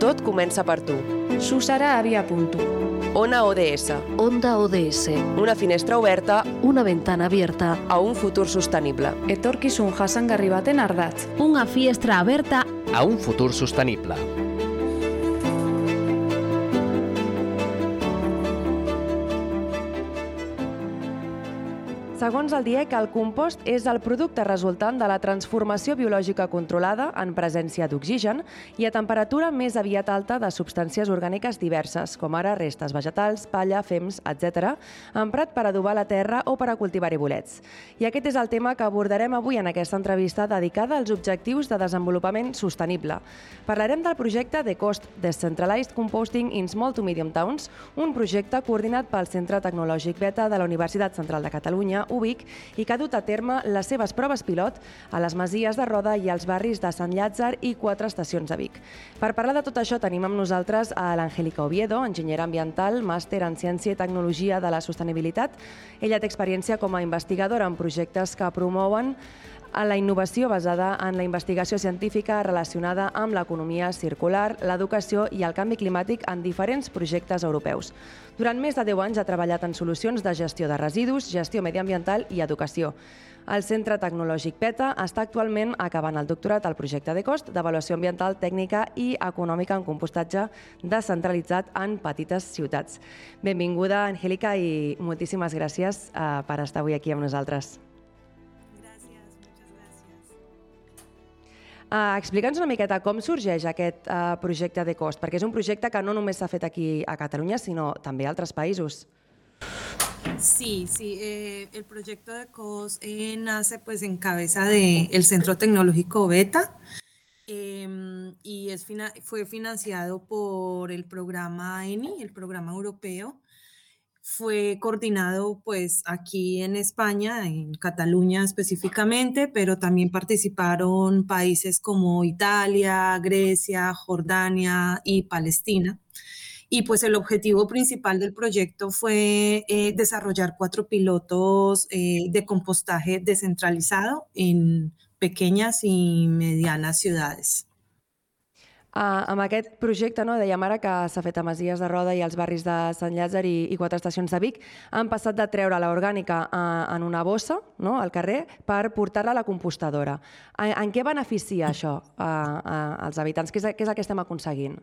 Tot comença per tu. Susara havia punto. Ona ODS. Onda ODS. Una finestra oberta Una ventana abierta. a un futur sostenible. Etorkizun jasangarri baten ardatz. Una finestra aberta a un futur sostenible. Segons el DIEC, el compost és el producte resultant de la transformació biològica controlada en presència d'oxigen i a temperatura més aviat alta de substàncies orgàniques diverses, com ara restes vegetals, palla, fems, etc., emprat per adobar la terra o per a cultivar-hi bolets. I aquest és el tema que abordarem avui en aquesta entrevista dedicada als objectius de desenvolupament sostenible. Parlarem del projecte The Cost Decentralized Composting in Small to Medium Towns, un projecte coordinat pel Centre Tecnològic Beta de la Universitat Central de Catalunya, UBIC, i que ha dut a terme les seves proves pilot a les Masies de Roda i als barris de Sant Llàtzer i quatre estacions de Vic. Per parlar de tot això tenim amb nosaltres a l'Angélica Oviedo, enginyera ambiental, màster en Ciència i Tecnologia de la Sostenibilitat. Ella té experiència com a investigadora en projectes que promouen a la innovació basada en la investigació científica relacionada amb l'economia circular, l'educació i el canvi climàtic en diferents projectes europeus. Durant més de 10 anys ha treballat en solucions de gestió de residus, gestió mediambiental i educació. El Centre Tecnològic PETA està actualment acabant el doctorat al projecte de cost d'avaluació ambiental, tècnica i econòmica en compostatge descentralitzat en petites ciutats. Benvinguda, Angélica, i moltíssimes gràcies eh, per estar avui aquí amb nosaltres. Uh, Explica'ns una miqueta com sorgeix aquest uh, projecte de cost, perquè és un projecte que no només s'ha fet aquí a Catalunya, sinó també a altres països. Sí, sí, eh, el proyecto de COS eh, nace pues en cabeza del Centro Tecnológico Beta em, y es fue financiado por el programa ENI, el programa europeo. Fue coordinado pues aquí en España, en Cataluña específicamente, pero también participaron países como Italia, Grecia, Jordania y Palestina. Y pues el objetivo principal del proyecto fue eh, desarrollar cuatro pilotos eh, de compostaje descentralizado en pequeñas y medianas ciudades. Uh, amb aquest projecte, no, dèiem ara que s'ha fet a Masies de Roda i als barris de Sant Llàtzer i, i quatre estacions de Vic, han passat de treure l'orgànica uh, en una bossa no, al carrer per portar-la a la compostadora. En, en què beneficia això uh, uh, als habitants? Què és, què és el que estem aconseguint?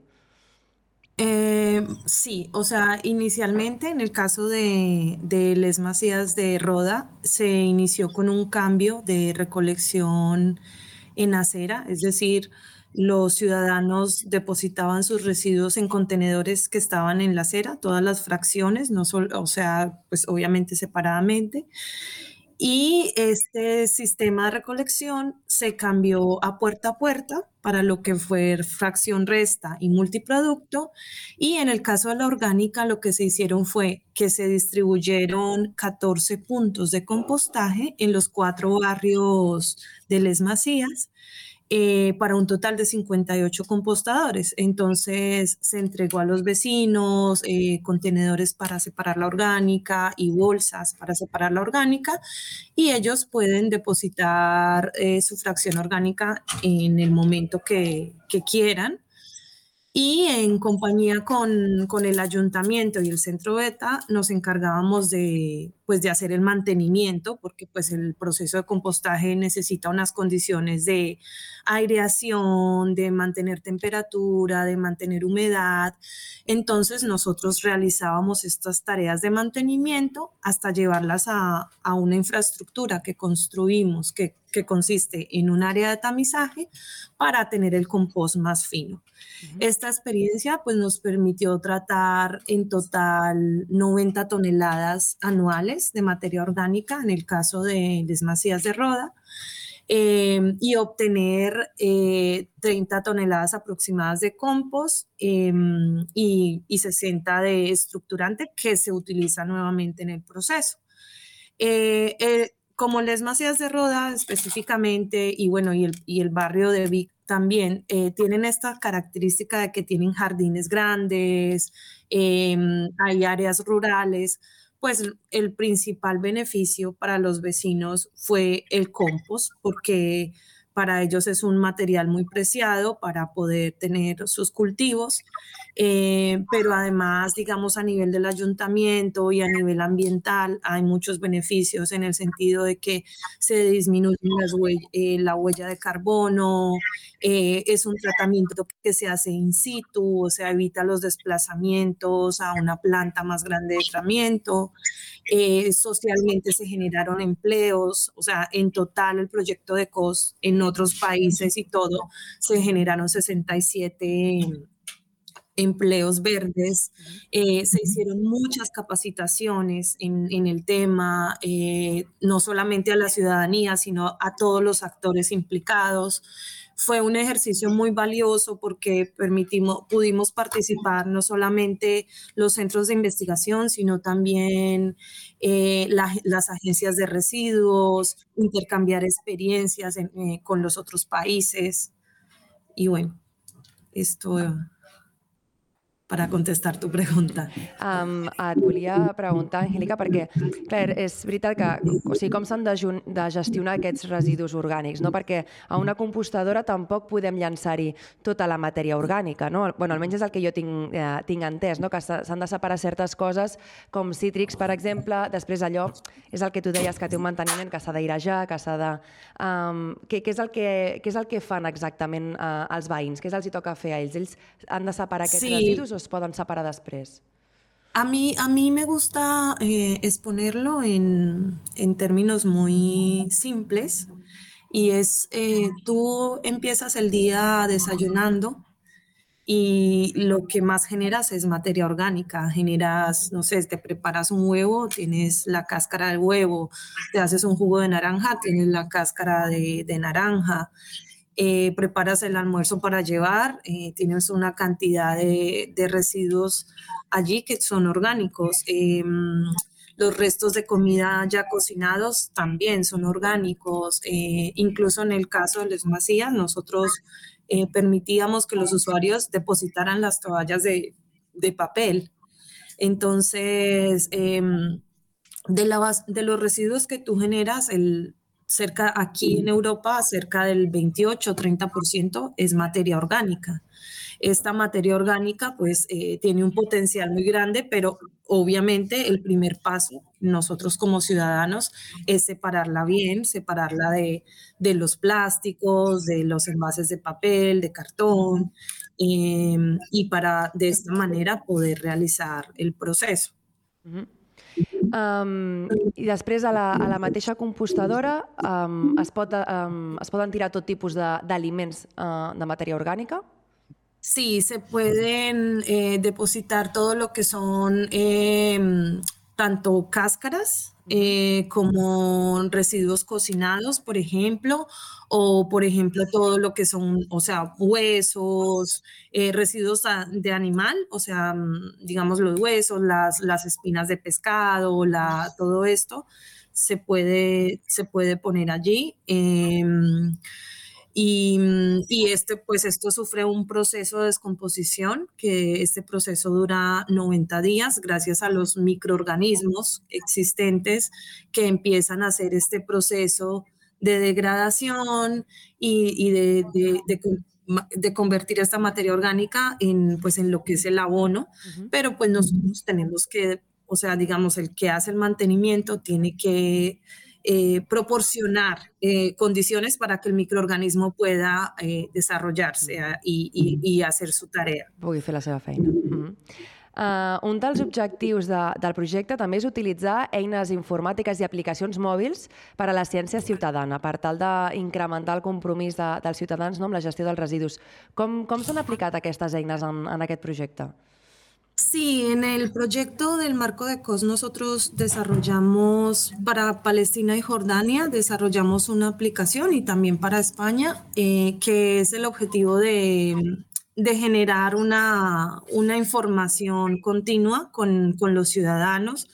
Eh, sí, o sea, inicialmente en el caso de, de Les Masías de Roda se inició con un cambio de recolección en acera, es decir, los ciudadanos depositaban sus residuos en contenedores que estaban en la acera, todas las fracciones, no solo, o sea, pues obviamente separadamente. Y este sistema de recolección se cambió a puerta a puerta para lo que fue fracción resta y multiproducto. Y en el caso de la orgánica, lo que se hicieron fue que se distribuyeron 14 puntos de compostaje en los cuatro barrios de Les Masías eh, para un total de 58 compostadores. Entonces se entregó a los vecinos eh, contenedores para separar la orgánica y bolsas para separar la orgánica y ellos pueden depositar eh, su fracción orgánica en el momento que, que quieran. Y en compañía con, con, el ayuntamiento y el centro beta nos encargábamos de, pues, de hacer el mantenimiento, porque pues, el proceso de compostaje necesita unas condiciones de aireación, de mantener temperatura, de mantener humedad. Entonces nosotros realizábamos estas tareas de mantenimiento hasta llevarlas a, a una infraestructura que construimos, que, que consiste en un área de tamizaje para tener el compost más fino. Uh -huh. Esta experiencia pues, nos permitió tratar en total 90 toneladas anuales de materia orgánica, en el caso de Desmasías de Roda, eh, y obtener eh, 30 toneladas aproximadas de compost eh, y, y, 60 de estructurante que se utiliza nuevamente en el proceso. Como Les Macías de Roda específicamente, y bueno, y el, y el barrio de Vic también, eh, tienen esta característica de que tienen jardines grandes, em, hay áreas rurales, pues el principal beneficio para los vecinos fue el compost, porque para ellos es un material muy preciado para poder tener sus cultivos, eh, pero además, digamos, a nivel del ayuntamiento y a nivel ambiental hay muchos beneficios en el sentido de que se disminuye eh, la huella de carbono, eh, es un tratamiento que se hace in situ, o sea, evita los desplazamientos a una planta más grande de tratamiento. Eh, socialmente se generaron empleos, o sea, en total el proyecto de COS en otros países y todo, se generaron 67 empleos verdes, eh, se hicieron muchas capacitaciones en, el tema, eh, no solamente a la ciudadanía, sino a todos los actores implicados fue un ejercicio muy valioso porque permitimos, pudimos participar no solamente los centros de investigación, sino también eh, las agencias de residuos, intercambiar experiencias eh, con los otros países. Y bueno, esto para contestar tu pregunta. Um, et volia preguntar, Angélica, perquè clar, és veritat que o sigui, com s'han de, de gestionar aquests residus orgànics, no? perquè a una compostadora tampoc podem llançar-hi tota la matèria orgànica. No? Bueno, almenys és el que jo tinc, eh, tinc entès, no? que s'han de separar certes coses, com cítrics, per exemple, després allò és el que tu deies que té un manteniment que s'ha d'airejar, que s'ha de... Um, què, què, és el que, què és el que fan exactament uh, els veïns? Què els hi toca fer a ells? Ells han de separar aquests sí. residus es poden separar després? A mí, a mí me gusta eh, exponerlo en, en, términos muy simples y es, eh, tú empiezas el día desayunando y lo que más generas es materia orgánica. Generas, no sé, te preparas un huevo, tienes la cáscara del huevo, te haces un jugo de naranja, tienes la cáscara de naranja, eh, preparas el almuerzo para llevar, eh, tienes una cantidad de, residuos allí que son orgánicos. Em, los restos de comida ya cocinados también son orgánicos. Eh, incluso en el caso de Les Macías, nosotros permitíamos que los usuarios depositaran las toallas de, de papel. Entonces, em, de, la, de los residuos que tú generas, el cerca aquí en Europa, cerca del 28-30% es materia orgánica. Esta materia orgánica pues eh, tiene un potencial muy grande, pero obviamente el primer paso nosotros como ciudadanos es separarla bien, separarla de, los plásticos, de los envases de papel, de cartón, em, y para de esta manera poder realizar el proceso. Um, I després a la, a la mateixa compostadora um, es, pot, um, es poden tirar tot tipus d'aliments de, uh, de matèria orgànica? Sí, se pueden eh, depositar todo lo que son eh, tanto cáscaras eh, como residuos cocinados, por ejemplo, o por ejemplo todo lo que son, o sea, huesos, eh, residuos de animal, o sea, mm, digamos los huesos, las, las espinas de pescado, la, todo esto se puede, se puede poner allí. Em, Mm, y, este, pues esto sufre un proceso de descomposición, que este proceso dura 90 días gracias a los microorganismos existentes que empiezan a hacer este proceso de degradación y, de, de, convertir esta materia orgánica en, pues, en lo que es el abono, pero pues nosotros tenemos que, o sea, digamos, el que hace el mantenimiento tiene que eh, proporcionar eh, condiciones para que el microorganismo pueda eh, desarrollarse i, i, i hacer su tarea. Pugui fer la seva feina. Mm -hmm. Uh, un dels objectius de, del projecte també és utilitzar eines informàtiques i aplicacions mòbils per a la ciència ciutadana, per tal d'incrementar el compromís de, dels ciutadans no, amb la gestió dels residus. Com, com s'han aplicat aquestes eines en, en aquest projecte? Sí, en el proyecto del marco de COS nosotros desarrollamos para Palestina y Jordania, desarrollamos una aplicación y también para España, eh, que es el objetivo de, generar una, información continua con, con, los ciudadanos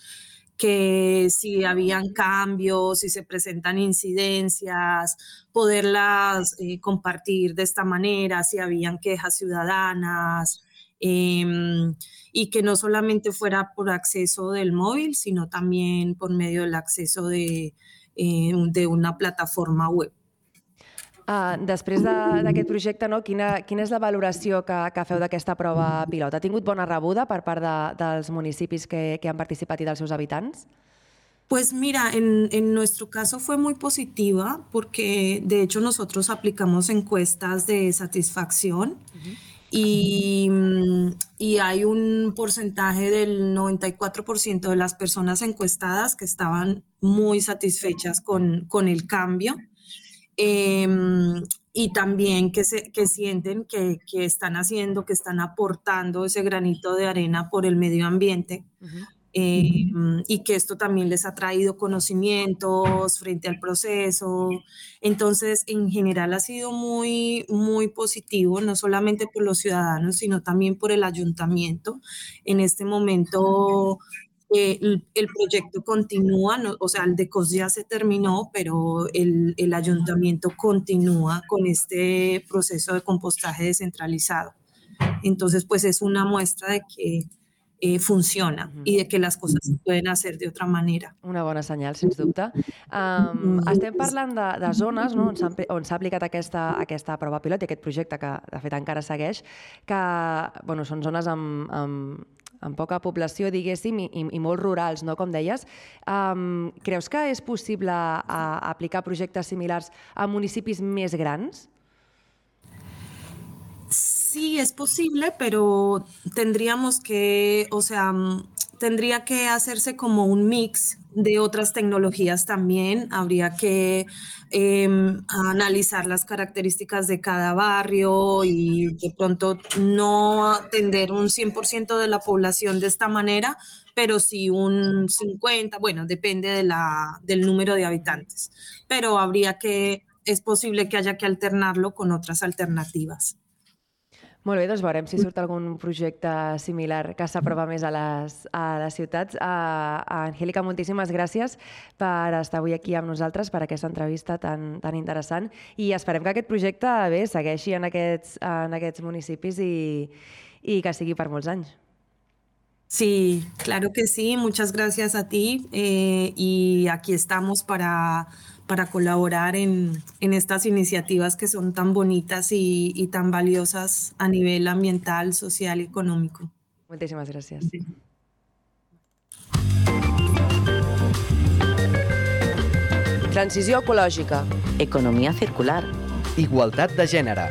que si habían cambios, si se presentan incidencias, poderlas eh, compartir de esta manera, si habían quejas ciudadanas, em, y que no solamente fuera por acceso del móvil, sino también por medio del acceso de, eh, de una plataforma web. Uh, després d'aquest de, projecte, no, quina, quina és la valoració que, que feu d'aquesta prova pilot? Ha tingut bona rebuda per part de, dels municipis que, que han participat i dels seus habitants? Pues mira, en, en, nuestro caso fue muy positiva porque de hecho nosotros aplicamos encuestas de satisfacción uh -huh. Y, y, hay un porcentaje del 94% de las personas encuestadas que estaban muy satisfechas con, con el cambio. Eh, y también que, se, que sienten que, que, están haciendo, que están aportando ese granito de arena por el medio ambiente. Eh, y que esto también les ha traído conocimientos frente al proceso. Entonces, en general ha sido muy, muy positivo, no solamente por los ciudadanos, sino también por el ayuntamiento. En este momento eh, el, el, proyecto continúa, no, o sea, el de COS ya se terminó, pero el, el, ayuntamiento continúa con este proceso de compostaje descentralizado. Entonces, pues es una muestra de que eh, funciona uh -huh. i de que les coses se poden hacer de otra manera. Una bona senyal, sens dubte. Um, estem parlant de, de zones no, on s'ha aplicat aquesta, aquesta prova pilot i aquest projecte que, de fet, encara segueix, que bueno, són zones amb, amb, amb poca població, diguéssim, i, i, i molt rurals, no? com deies. Um, creus que és possible a, aplicar projectes similars a municipis més grans? Sí, es posible, pero tendríamos que, o sea, tendría que hacerse como un mix de otras tecnologías también. Habría que eh, analizar las características de cada barrio y de pronto no atender un 100% de la población de esta manera, pero sí un 50, bueno, depende de la, del número de habitantes. Pero habría que, es posible que haya que alternarlo con otras alternativas. Molt bé, doncs veurem si surt algun projecte similar que s'aprova més a les, a les ciutats. Uh, Angélica, moltíssimes gràcies per estar avui aquí amb nosaltres, per aquesta entrevista tan, tan interessant i esperem que aquest projecte bé segueixi en aquests, en aquests municipis i, i que sigui per molts anys. Sí, claro que sí. Muchas gracias a ti eh, y aquí estamos para para colaborar en, en, estas iniciativas que son tan bonitas y, y, tan valiosas a nivel ambiental, social y económico. Muchísimas gracias. Sí. Transició ecològica. Economia circular. Igualtat de gènere.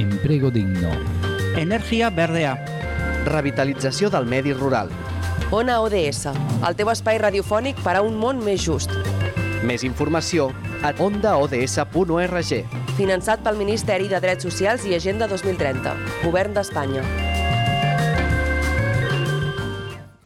Empleo digno. Energia verdea. Revitalització del medi rural. Ona ODS, el teu espai radiofònic per a un món més just. Més informació a ondaods.org. Finançat pel Ministeri de Drets Socials i Agenda 2030. Govern d'Espanya.